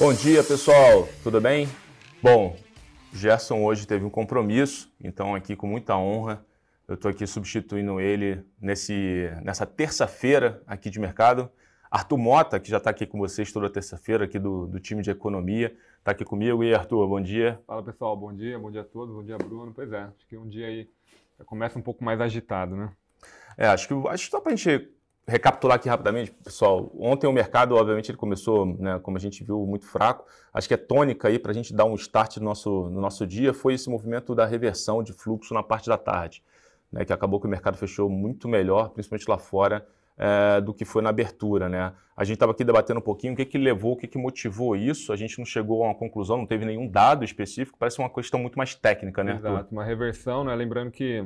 Bom dia, pessoal. Tudo bem? Bom, Gerson hoje teve um compromisso, então aqui com muita honra eu estou aqui substituindo ele nesse, nessa terça-feira aqui de mercado. Arthur Mota, que já está aqui com vocês toda terça-feira, aqui do, do time de economia, está aqui comigo. E Arthur, bom dia. Fala pessoal, bom dia, bom dia a todos, bom dia Bruno. Pois é, acho que um dia aí começa um pouco mais agitado, né? É, acho que, acho que só para a gente recapitular aqui rapidamente, pessoal. Ontem o mercado, obviamente, ele começou, né, como a gente viu, muito fraco. Acho que é tônica aí para a gente dar um start no nosso, no nosso dia foi esse movimento da reversão de fluxo na parte da tarde, né, que acabou que o mercado fechou muito melhor, principalmente lá fora, é, do que foi na abertura. Né? A gente estava aqui debatendo um pouquinho o que, que levou, o que, que motivou isso. A gente não chegou a uma conclusão, não teve nenhum dado específico, parece uma questão muito mais técnica, né? Exato, Arthur? uma reversão, né? Lembrando que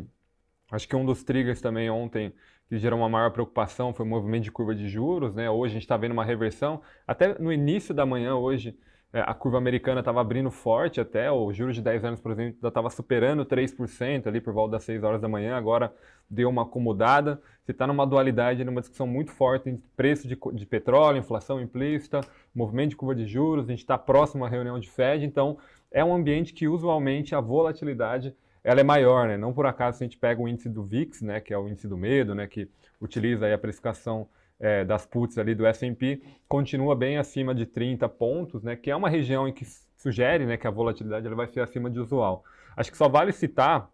acho que um dos triggers também ontem que gerou uma maior preocupação foi o movimento de curva de juros, né? Hoje a gente está vendo uma reversão. Até no início da manhã hoje, é, a curva americana estava abrindo forte até, o juros de 10 anos, por exemplo, já estava superando 3% ali por volta das 6 horas da manhã, agora deu uma acomodada. Você está numa dualidade, numa discussão muito forte entre preço de, de petróleo, inflação implícita, movimento de curva de juros, a gente está próximo à reunião de Fed, então é um ambiente que usualmente a volatilidade ela é maior, né? Não por acaso se a gente pega o índice do VIX, né, que é o índice do medo, né, que utiliza a precificação é, das puts ali do S&P, continua bem acima de 30 pontos, né, que é uma região em que sugere né, que a volatilidade ela vai ser acima de usual. Acho que só vale citar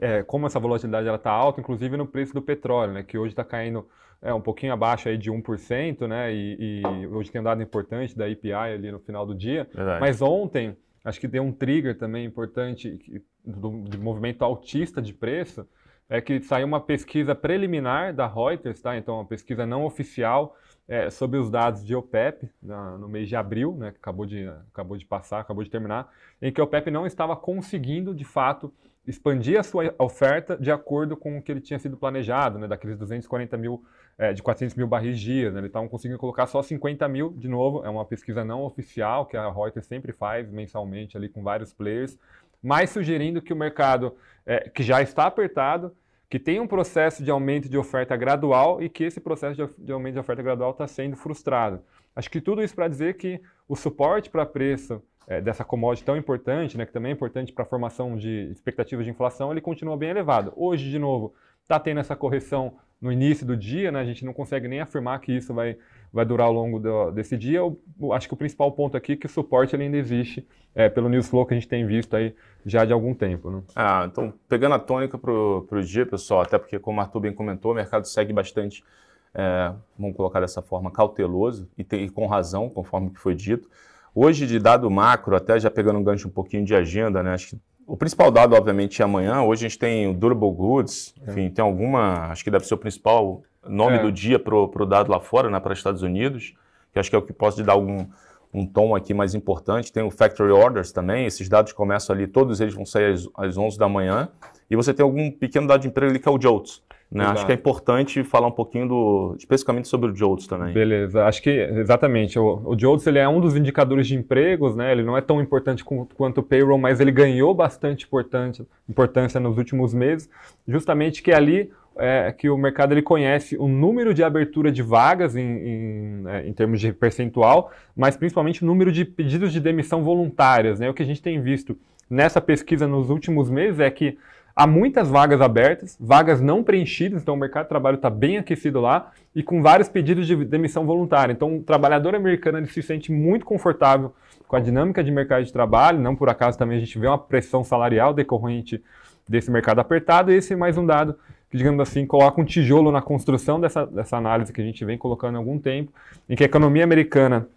é, como essa volatilidade está alta, inclusive no preço do petróleo, né, que hoje está caindo é, um pouquinho abaixo aí de 1%, né, e, e, hoje tem um dado importante da EPI ali no final do dia, Verdade. mas ontem acho que deu um trigger também importante do, do movimento altista de preço, é que saiu uma pesquisa preliminar da Reuters, tá? Então, uma pesquisa não oficial é, sobre os dados de OPEP na, no mês de abril, né? Que acabou de, acabou de passar, acabou de terminar, em que a OPEP não estava conseguindo, de fato, expandir a sua oferta de acordo com o que ele tinha sido planejado, né? Daqueles 240 mil, é, de 400 mil barris dia, né? Eles estavam conseguindo colocar só 50 mil, de novo, é uma pesquisa não oficial que a Reuters sempre faz mensalmente ali com vários players, mas sugerindo que o mercado, é, que já está apertado, que tem um processo de aumento de oferta gradual e que esse processo de, de aumento de oferta gradual está sendo frustrado. Acho que tudo isso para dizer que o suporte para preço é, dessa commodity tão importante, né, que também é importante para a formação de expectativas de inflação, ele continua bem elevado. Hoje, de novo, está tendo essa correção no início do dia, né, a gente não consegue nem afirmar que isso vai vai durar ao longo do, desse dia. Eu, eu, acho que o principal ponto aqui é que o suporte ainda existe é, pelo news flow que a gente tem visto aí já de algum tempo. Né? Ah, então, pegando a tônica para o dia, pessoal, até porque, como o Arthur bem comentou, o mercado segue bastante, é, vamos colocar dessa forma, cauteloso e, e com razão, conforme que foi dito. Hoje, de dado macro, até já pegando um gancho um pouquinho de agenda, né? Acho que o principal dado, obviamente, é amanhã. Hoje a gente tem o Durable Goods, é. enfim, é. tem alguma, acho que deve ser o principal nome é. do dia para o dado lá fora, né, para os Estados Unidos, que acho que é o que pode dar algum um tom aqui mais importante. Tem o Factory Orders também, esses dados começam ali, todos eles vão sair às, às 11 da manhã. E você tem algum pequeno dado de emprego ali que é o JOLTS. Né? Acho que é importante falar um pouquinho do, especificamente sobre o JOLTS também. Beleza, acho que exatamente. O, o JOLTS ele é um dos indicadores de empregos, né? ele não é tão importante quanto o payroll, mas ele ganhou bastante importância nos últimos meses, justamente que é ali é que o mercado ele conhece o número de abertura de vagas em, em, é, em, termos de percentual, mas principalmente o número de pedidos de demissão voluntárias. Né? O que a gente tem visto nessa pesquisa nos últimos meses é que há muitas vagas abertas, vagas não preenchidas, então o mercado de trabalho está bem aquecido lá e com vários pedidos de demissão voluntária. Então o trabalhador americano se sente muito confortável com a dinâmica de mercado de trabalho, não por acaso também a gente vê uma pressão salarial decorrente desse mercado apertado, e esse é mais um dado que, digamos assim, coloca um tijolo na construção dessa, dessa análise que a gente vem colocando há algum tempo, em que a economia americana,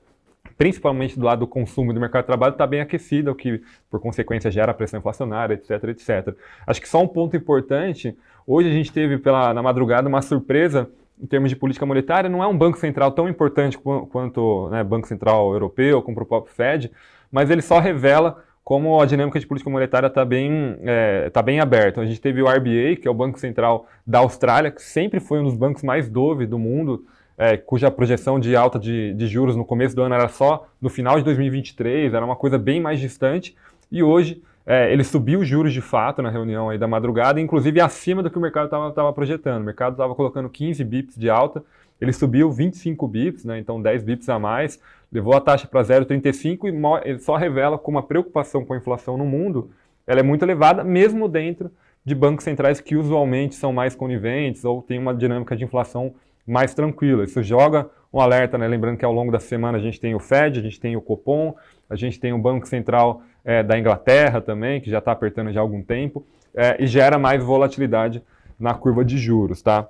principalmente do lado do consumo e do mercado de trabalho, está bem aquecida, o que, por consequência, gera pressão inflacionária, etc, etc. Acho que só um ponto importante, hoje a gente teve pela, na madrugada uma surpresa em termos de política monetária, não é um banco central tão importante quanto né, Banco Central Europeu, como o próprio Fed, mas ele só revela como a dinâmica de política monetária está bem, é, tá bem aberta. A gente teve o RBA, que é o Banco Central da Austrália, que sempre foi um dos bancos mais dove do mundo, é, cuja projeção de alta de, de, juros no começo do ano era só no final de 2023, era uma coisa bem mais distante, e hoje é, ele subiu os juros de fato na reunião aí da madrugada, inclusive acima do que o mercado estava projetando. O mercado estava colocando 15 bips de alta, ele subiu 25 bips, né, então 10 bips a mais. levou a taxa para 0,35 e ele só revela como a preocupação com a inflação no mundo ela é muito elevada, mesmo dentro de bancos centrais que usualmente são mais coniventes ou têm uma dinâmica de inflação mais tranquila. Isso joga um alerta, né? lembrando que ao longo da semana a gente tem o Fed, a gente tem o Copom, a gente tem o Banco Central é, da Inglaterra também, que já está apertando já há algum tempo, é, e gera mais volatilidade na curva de juros, tá?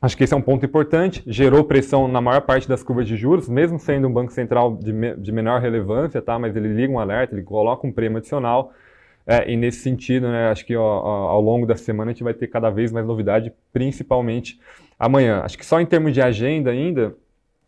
Acho que esse é um ponto importante, gerou pressão na maior parte das curvas de juros, mesmo sendo um banco central de, me, de menor relevância, tá? mas ele liga um alerta, ele coloca um prêmio adicional, é, e nesse sentido, né, acho que ó, ao longo da semana a gente vai ter cada vez mais novidade, principalmente amanhã. Acho que só em termos de agenda ainda,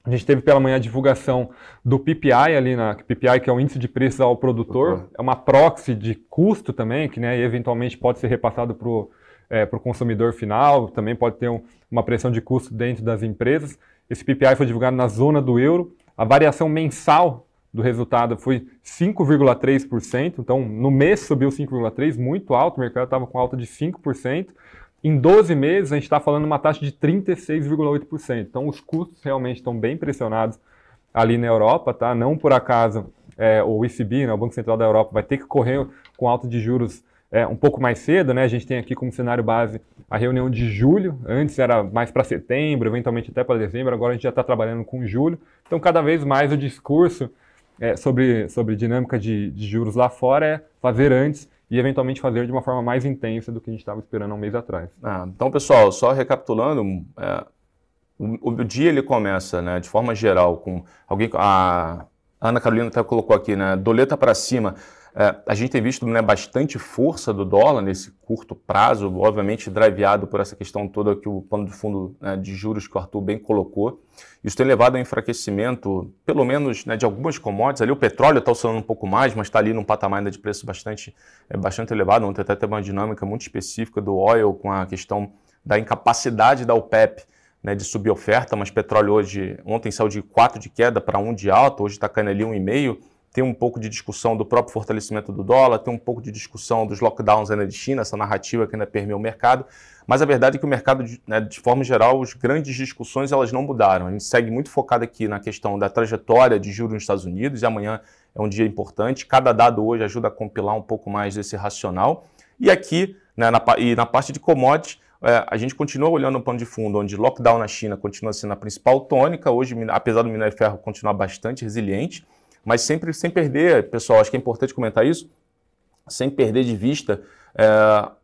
a gente teve pela manhã a divulgação do PPI ali na PPI, que é o índice de preços ao produtor, uhum. é uma proxy de custo também, que né, eventualmente pode ser repassado para o é, consumidor final, também pode ter um, uma pressão de custo dentro das empresas. Esse PPI foi divulgado na zona do euro. A variação mensal do resultado foi 5,3%, então no mês subiu 5,3%, muito alto, o mercado estava com alta de 5%. Em 12 meses, a gente está falando uma taxa de 36,8%. Então, os custos realmente estão bem pressionados ali na Europa, tá? Não por acaso é, o ECB, né, o Banco Central da Europa, vai ter que correr com alta de juros é, um pouco mais cedo, né? A gente tem aqui como cenário base a reunião de julho. Antes era mais para setembro, eventualmente até para dezembro. Agora a gente já está trabalhando com julho. Então, cada vez mais o discurso é, sobre, sobre dinâmica de, de, juros lá fora é fazer antes e eventualmente fazer de uma forma mais intensa do que a gente estava esperando há um mês atrás. Ah, então, pessoal, só recapitulando, é, o, o, dia ele começa, né, de forma geral, com alguém, a Ana Carolina até colocou aqui, né, doleta para cima, é, a gente tem visto né, bastante força do dólar nesse curto prazo, obviamente driveado por essa questão toda que o plano de fundo né, de juros que o Arthur bem colocou. Isso tem levado ao enfraquecimento, pelo menos né, de algumas commodities. Ali o petróleo está oscilando um pouco mais, mas está ali num patamar ainda de preço bastante, é, bastante elevado. Ontem até teve uma dinâmica muito específica do oil com a questão da incapacidade da OPEP né, de subir oferta, mas petróleo hoje, ontem saiu de 4 de queda para 1 de alta, hoje está caindo ali 1,5 tem um pouco de discussão do próprio fortalecimento do dólar, tem um pouco de discussão dos lockdowns ainda de China, essa narrativa que ainda permeia o mercado, mas a verdade é que o mercado, né, de forma geral, as grandes discussões elas não mudaram. A gente segue muito focado aqui na questão da trajetória de juros nos Estados Unidos, e amanhã é um dia importante. Cada dado hoje ajuda a compilar um pouco mais desse racional. E aqui, né, na, e na parte de commodities, é, a gente continua olhando o pano de fundo, onde lockdown na China continua sendo a principal tônica. Hoje, apesar do minério de ferro continuar bastante resiliente, mas sempre sem perder, pessoal, acho que é importante comentar isso, sem perder de vista é,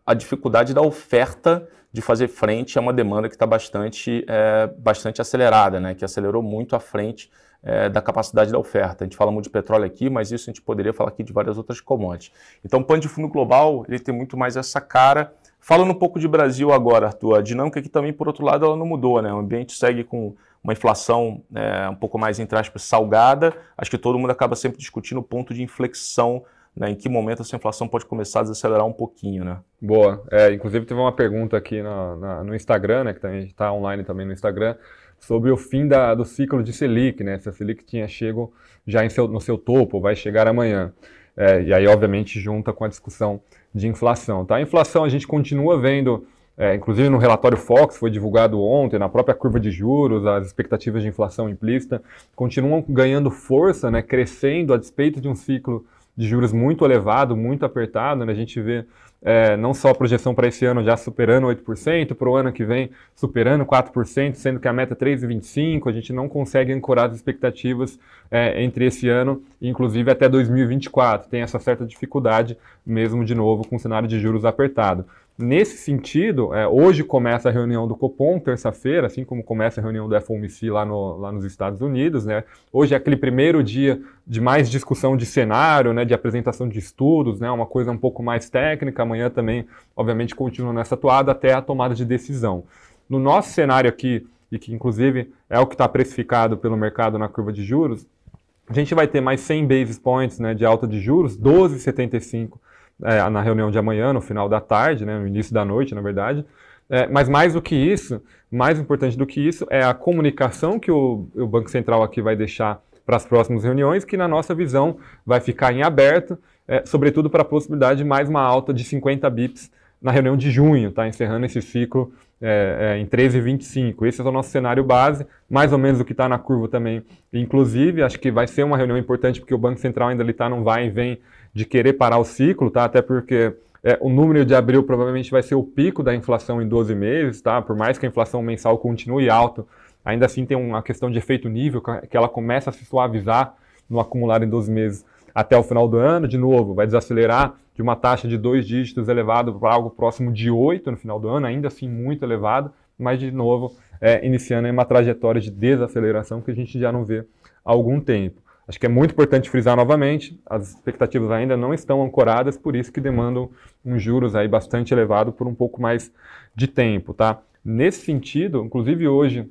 a dificuldade da oferta de fazer frente a uma demanda que está bastante, é, bastante acelerada, né, que acelerou muito à frente é, da capacidade da oferta. A gente fala muito de petróleo aqui, mas isso a gente poderia falar aqui de várias outras commodities. Então, o pano de fundo global ele tem muito mais essa cara. Falando um pouco de Brasil agora, Arthur, a dinâmica aqui também, por outro lado, ela não mudou. Né? O ambiente segue com uma inflação é, um pouco mais, entre aspas, salgada, acho que todo mundo acaba sempre discutindo o ponto de inflexão, né, em que momento essa inflação pode começar a desacelerar um pouquinho, né? Boa. É, inclusive teve uma pergunta aqui no, Instagram, né, que também está online também no Instagram, sobre o fim da, do ciclo de Selic, né? Se a Selic tinha chego já seu, no seu topo, vai chegar amanhã. É, e aí, obviamente, junta com a discussão de inflação. Tá? A inflação a gente continua vendo é, inclusive no relatório Fox, foi divulgado ontem, na própria curva de juros, as expectativas de inflação implícita continuam ganhando força, né, crescendo a despeito de um ciclo de juros muito elevado, muito apertado. Né, a gente vê é, não só a projeção para esse ano já superando 8%, para o ano que vem superando 4%, sendo que a meta é 3,25%, a gente não consegue ancorar as expectativas é, entre esse ano e inclusive até 2024. Tem essa certa dificuldade, mesmo de novo com o cenário de juros apertado. Nesse sentido, é, hoje começa a reunião do Copom, terça-feira, assim como começa a reunião do FOMC lá, no, lá nos Estados Unidos. Né? Hoje é aquele primeiro dia de mais discussão de cenário, né, de apresentação de estudos, né, uma coisa um pouco mais técnica. Amanhã também, obviamente, continua nessa toada até a tomada de decisão. No nosso cenário aqui, e que inclusive é o que está precificado pelo mercado na curva de juros, a gente vai ter mais 100 basis points né, de alta de juros, 12,75 é, na reunião de amanhã, no final da tarde, né, no início da noite, na verdade. É, mas mais do que isso, mais importante do que isso, é a comunicação que o, o Banco Central aqui vai deixar para as próximas reuniões, que na nossa visão vai ficar em aberto, é, sobretudo para a possibilidade de mais uma alta de 50 bips na reunião de junho, tá? encerrando esse ciclo é, é, em 13,25. Esse é o nosso cenário base, mais ou menos o que está na curva também. Inclusive, acho que vai ser uma reunião importante porque o Banco Central ainda está não vai e vem de querer parar o ciclo, tá? até porque é, o número de abril provavelmente vai ser o pico da inflação em 12 meses, tá? por mais que a inflação mensal continue alta, ainda assim tem uma questão de efeito nível, que ela começa a se suavizar no acumulado em 12 meses até o final do ano, de novo, vai desacelerar de uma taxa de dois dígitos elevado para algo próximo de 8 no final do ano, ainda assim muito elevado, mas de novo é, iniciando uma trajetória de desaceleração que a gente já não vê há algum tempo. Acho que é muito importante frisar novamente, as expectativas ainda não estão ancoradas, por isso que demandam um juros aí bastante elevado por um pouco mais de tempo, tá? Nesse sentido, inclusive hoje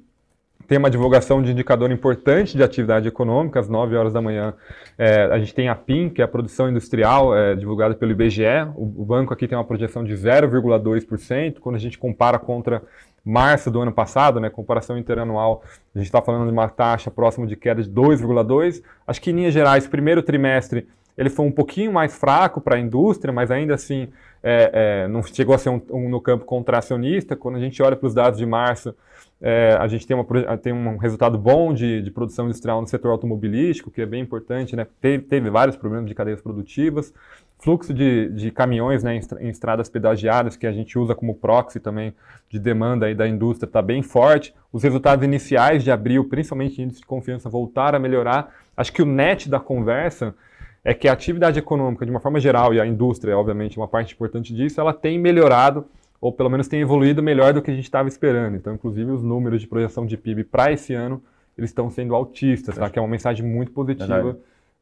tem uma divulgação de indicador importante de atividade econômica, às 9 horas da manhã. É, a gente tem a PIM, que é a produção industrial, é, divulgada pelo IBGE. O, o, banco aqui tem uma projeção de 0,2%. Quando a gente compara contra março do ano passado, né, comparação interanual, a gente está falando de uma taxa próxima de queda de 2,2%. Acho que, em linhas gerais, primeiro trimestre ele foi um pouquinho mais fraco para a indústria, mas ainda assim é, é, não chegou a ser um, um, no campo contracionista. Quando a gente olha para os dados de março, é, a gente tem, uma, tem, um resultado bom de, de, produção industrial no setor automobilístico, que é bem importante, né? teve, teve vários problemas de cadeias produtivas, fluxo de, de caminhões né, em, estradas pedagiadas, que a gente usa como proxy também de demanda aí da indústria, está bem forte. Os resultados iniciais de abril, principalmente índice de confiança, voltaram a melhorar. Acho que o net da conversa é que a atividade econômica, de uma forma geral, e a indústria, obviamente, uma parte importante disso, ela tem melhorado, ou pelo menos tem evoluído melhor do que a gente estava esperando. Então, inclusive, os números de projeção de PIB para esse ano, eles estão sendo altistas, tá? que é uma mensagem muito positiva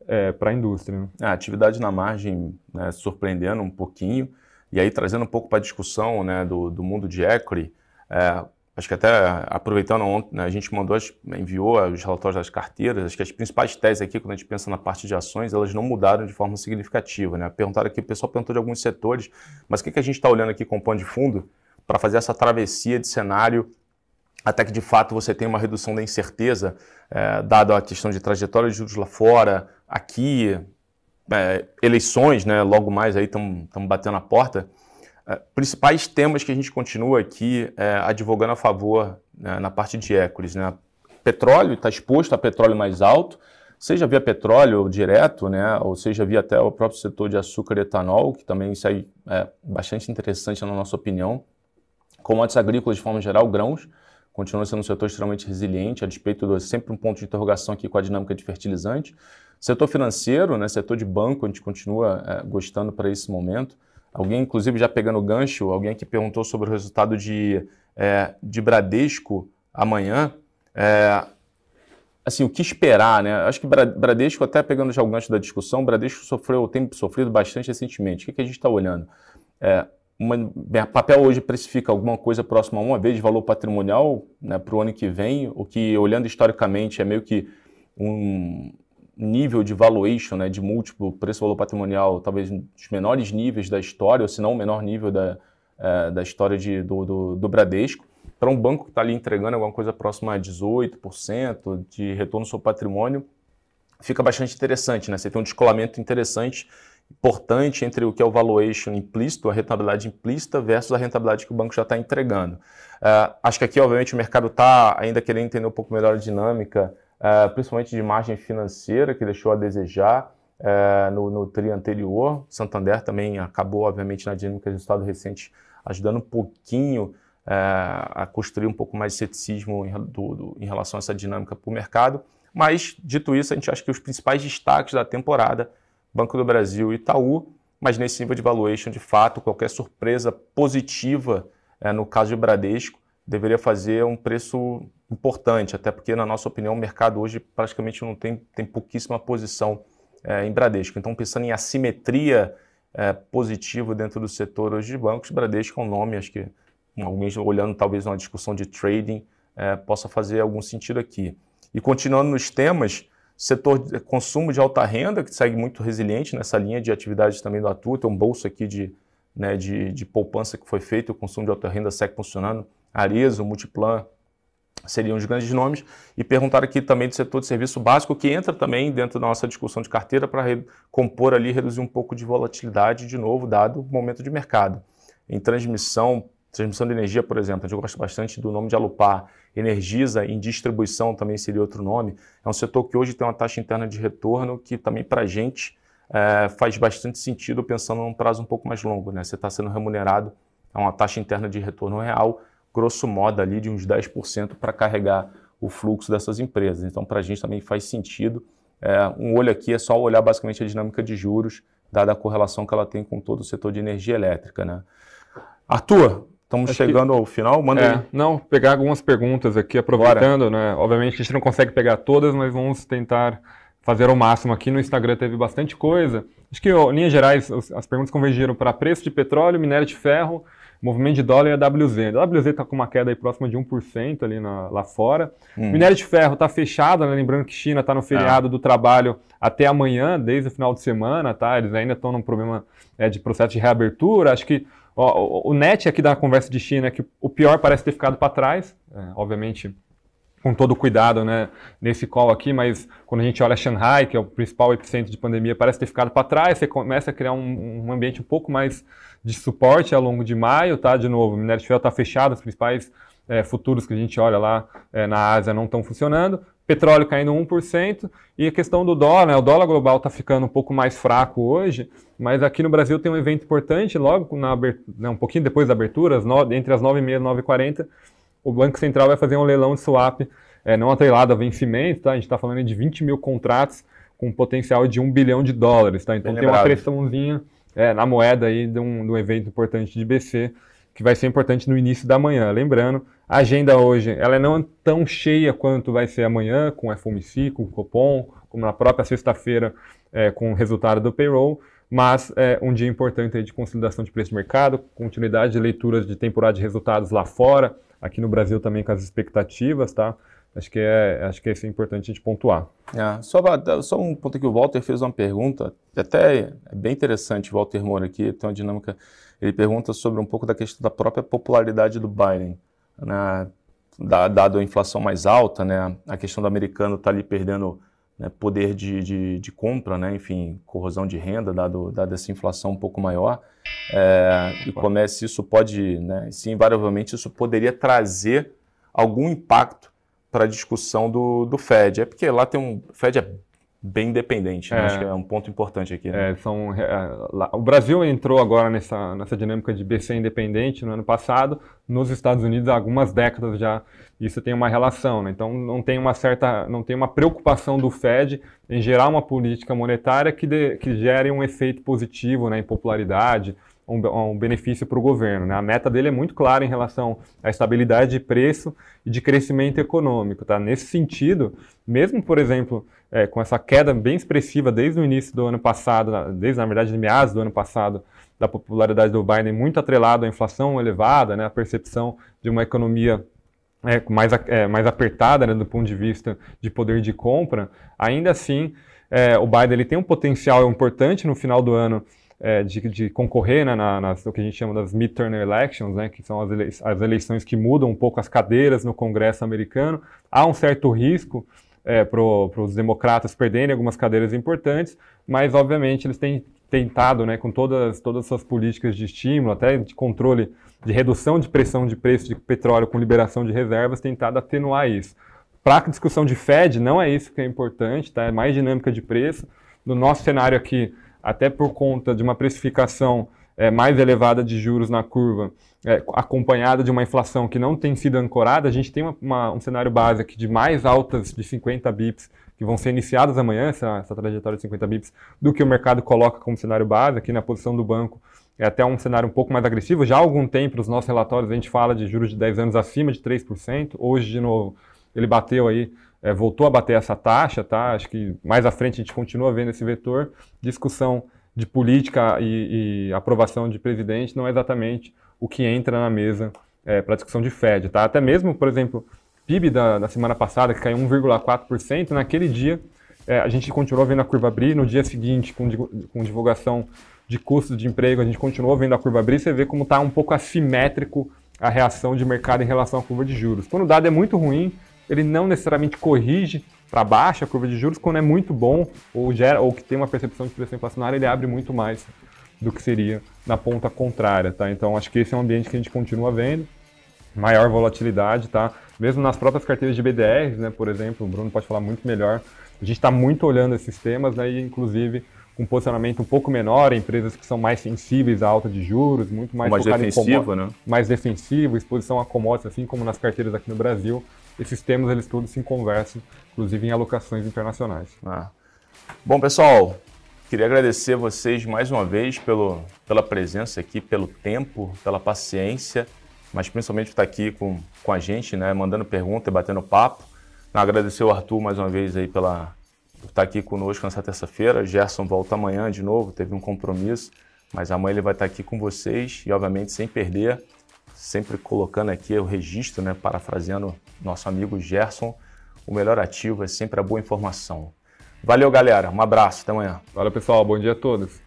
é, para a indústria. Né? A atividade na margem né, surpreendendo um pouquinho, e aí trazendo um pouco para a discussão né, do, do mundo de equity, é, Acho que até aproveitando ontem, né, a gente mandou, enviou os relatórios das carteiras, acho que as principais teses aqui, quando a gente pensa na parte de ações, elas não mudaram de forma significativa. Né? Perguntaram aqui, o pessoal perguntou de alguns setores, mas o que, que a gente está olhando aqui com o de fundo para fazer essa travessia de cenário até que de fato você tenha uma redução da incerteza, é, dada a questão de trajetória de juros lá fora, aqui, é, eleições, né, logo mais aí estamos batendo a porta. É, principais temas que a gente continua aqui é, advogando a favor né, na parte de equities. Né? Petróleo está exposto a petróleo mais alto, seja via petróleo direto, né, ou seja via até o próprio setor de açúcar e etanol, que também segue é bastante interessante na nossa opinião. Commodities agrícolas de forma geral, grãos, continua sendo um setor extremamente resiliente, a despeito de sempre um ponto de interrogação aqui com a dinâmica de fertilizante. Setor financeiro, né, setor de banco, a gente continua é, gostando para esse momento. Alguém, inclusive, já pegando o gancho, alguém aqui perguntou sobre o resultado de, é, de Bradesco amanhã. É, assim, o que esperar, né? Acho que Bradesco, até pegando já o gancho da discussão, Bradesco sofreu, tem sofrido bastante recentemente. O que, que a gente está olhando? É, uma, papel hoje precifica alguma coisa próxima a uma vez de valor patrimonial né, para o ano que vem, o que, olhando historicamente, é meio que um, nível de valuation, né, de múltiplo preço-valor patrimonial, talvez dos menores níveis da história, ou se não o menor nível da, é, da história de, do, do, do Bradesco, para um banco que está ali entregando alguma coisa próxima a 18% de retorno sobre patrimônio, fica bastante interessante. Né? Você tem um descolamento interessante, importante entre o que é o valuation implícito, a rentabilidade implícita, versus a rentabilidade que o banco já está entregando. Uh, acho que aqui, obviamente, o mercado está ainda querendo entender um pouco melhor a dinâmica uh, principalmente de margem financeira, que deixou a desejar uh, no, no TRI anterior. Santander também acabou, obviamente, na dinâmica de resultado recente, ajudando um pouquinho uh, a construir um pouco mais de ceticismo em, do, do, em relação a essa dinâmica para o mercado. Mas, dito isso, a gente acha que os principais destaques da temporada, Banco do Brasil e Itaú, mas nesse nível de valuation, de fato, qualquer surpresa positiva, no caso de Bradesco, deveria fazer um preço importante, até porque, na nossa opinião, o mercado hoje praticamente não tem, tem pouquíssima posição é, em Bradesco. Então, pensando em assimetria é, positiva dentro do setor hoje de bancos, Bradesco é um nome, acho que alguém olhando talvez uma discussão de trading é, possa fazer algum sentido aqui. E continuando nos temas, setor de consumo de alta renda, que segue muito resiliente nessa linha de atividades também do Atu, tem um bolso aqui de, né, de, de poupança que foi feito, o consumo de alta renda segue funcionando, Arezzo, Multiplan, seriam os grandes nomes, e perguntaram aqui também do setor de serviço básico, que entra também dentro da nossa discussão de carteira para compor ali, reduzir um pouco de volatilidade, de novo, dado o momento de mercado. em transmissão, transmissão de energia, por exemplo, a gente gosta bastante do nome de Alupar, Energisa em distribuição também seria outro nome. É um setor que hoje tem uma taxa interna de retorno que também para a gente é, faz bastante sentido pensando num prazo um pouco mais longo. Né? Você está sendo remunerado a uma taxa interna de retorno real, grosso modo ali de uns 10% para carregar o fluxo dessas empresas. Então para a gente também faz sentido. É, um olho aqui é só olhar basicamente a dinâmica de juros, dada a correlação que ela tem com todo o setor de energia elétrica. Né? Arthur, Estamos Acho chegando que... ao final, manda é, aí. Não, pegar algumas perguntas aqui, aproveitando, né? Obviamente a gente não consegue pegar todas, mas vamos tentar fazer ao máximo aqui. No Instagram teve bastante coisa. Acho que, em linhas gerais, as perguntas convergiram para preço de petróleo, minério de ferro, movimento de dólar e a WZ. A WZ está com uma queda aí próxima de 1% ali na, lá fora. Hum. Minério de ferro está fechado, né? lembrando que China está no feriado é. do trabalho até amanhã, desde o final de semana, tá? Eles ainda estão num problema é, de processo de reabertura. Acho que o, o net aqui da conversa de China é que o pior parece ter ficado para trás, é, obviamente com todo cuidado né, nesse call aqui, mas quando a gente olha Shanghai, que é o principal epicentro de pandemia, parece ter ficado para trás, você começa a criar um, um, ambiente um pouco mais de suporte ao longo de maio, tá? De novo, o minério de ferro está fechado, os principais é, futuros que a gente olha lá é, na Ásia não estão funcionando, petróleo caindo 1%, e a questão do dólar, né, o dólar global está ficando um pouco mais fraco hoje, mas aqui no Brasil tem um evento importante, logo na né, um pouquinho depois da abertura, as no, entre as 9h30 e 9h40, o Banco Central vai fazer um leilão de swap é, não atrelado a vencimento, tá? a gente está falando de 20 mil contratos com um potencial de 1 bilhão de dólares. Tá? Então Bem tem lembrado. uma pressãozinha é, na moeda aí de um, de um evento importante de BC, que vai ser importante no início da manhã. Lembrando, a agenda hoje ela não é tão cheia quanto vai ser amanhã, com FOMC, com Copom, como na própria sexta-feira é, com o resultado do payroll, mas é um dia importante de consolidação de preço de mercado, continuidade de leituras de temporada de resultados lá fora, aqui no Brasil também com as expectativas, tá? Acho que é, acho que é importante a gente pontuar. É, só, só um ponto que o Walter fez uma pergunta, até é bem interessante, o Walter Moura aqui, tem uma dinâmica, ele pergunta sobre um pouco da questão da própria popularidade do Biden, né? dado a inflação mais alta, né? a questão do americano estar tá ali perdendo né, poder de, de, de, compra, né, enfim, corrosão de renda, dado, dado essa inflação um pouco maior, é, e comece, isso pode, né, invariavelmente, isso poderia trazer algum impacto para a discussão do, do Fed. É porque lá tem um. Fed é bem independente, né? é, acho que é um ponto importante aqui. Né? É, são, é, lá, o Brasil entrou agora nessa, nessa dinâmica de BC independente no ano passado, nos Estados Unidos há algumas décadas já isso tem uma relação, né? então não tem uma certa, não tem uma preocupação do Fed em gerar uma política monetária que, de, que gere um efeito positivo né, em popularidade, um, um benefício para o governo. Né? A meta dele é muito clara em relação à estabilidade de preço e de crescimento econômico. Tá? Nesse sentido, mesmo, por exemplo, é, com essa queda bem expressiva desde o início do ano passado, desde, na verdade, de meados do ano passado, da popularidade do Biden, muito atrelado à inflação elevada, né? a percepção de uma economia é, mais, é, mais apertada né, do ponto de vista de poder de compra, ainda assim, é, o Biden ele tem um potencial importante no final do ano é, de, de, concorrer né, na, nas, o que a gente chama das midterm elections, né, que são as, as, eleições que mudam um pouco as cadeiras no Congresso americano. Há um certo risco é, para os democratas perderem algumas cadeiras importantes, mas obviamente eles têm tentado, né, com todas, todas as suas políticas de estímulo, até de controle, de redução de pressão de preço de petróleo com liberação de reservas, tentado atenuar isso. Para a discussão de Fed, não é isso que é importante, tá? é mais dinâmica de preço. No nosso cenário aqui, até por conta de uma precificação é, mais elevada de juros na curva, é, acompanhada de uma inflação que não tem sido ancorada, a gente tem uma, uma, um cenário base aqui de mais altas de 50 bips que vão ser iniciadas amanhã, essa, essa trajetória de 50 bips, do que o mercado coloca como cenário base, aqui na posição do banco é até um cenário um pouco mais agressivo. Já há algum tempo, nos nossos relatórios, a gente fala de juros de 10 anos acima de 3%. Hoje, de novo, ele bateu aí é, voltou a bater essa taxa, tá? Acho que mais à frente a gente continua vendo esse vetor. Discussão de política e, e aprovação de presidente não é exatamente o que entra na mesa é, para discussão de Fed, tá? Até mesmo, por exemplo, PIB da, da semana passada, que caiu 1,4%, naquele dia é, a gente continuou vendo a curva abrir, no dia seguinte, com, com divulgação de custos de emprego, a gente continuou vendo a curva abrir, você vê como está um pouco assimétrico a reação de mercado em relação à curva de juros. Quando o dado é muito ruim, ele não necessariamente corrige para baixo a curva de juros, quando é muito bom ou, gera, ou que tem uma percepção de pressão inflacionária, ele abre muito mais do que seria na ponta contrária, tá? Então acho que esse é um ambiente que a gente continua vendo, maior volatilidade, tá? Mesmo nas próprias carteiras de BDRs, né, por exemplo, o Bruno pode falar muito melhor. A gente está muito olhando esses temas, né, e inclusive com posicionamento um pouco menor, empresas que são mais sensíveis à alta de juros, muito mais, mais defensivo, né? mais defensivo, exposição a commodities, assim como nas carteiras aqui no Brasil. Esses temas eles todos se conversam, inclusive em alocações internacionais. Ah. Bom, pessoal, queria agradecer vocês mais uma vez pelo, pela presença aqui, pelo tempo, pela paciência, mas principalmente estar aqui com, com a gente, né, mandando pergunta e batendo papo. Agradecer o Arthur mais uma vez aí pela, por estar aqui conosco nessa terça-feira. Gerson volta amanhã de novo, teve um compromisso, mas amanhã ele vai estar aqui com vocês e, obviamente, sem perder, sempre colocando aqui o registro, né, parafraseando nosso amigo Gerson, o melhor ativo é sempre a boa informação. Valeu, galera. Um abraço. Até amanhã. Valeu, pessoal. Bom dia a todos.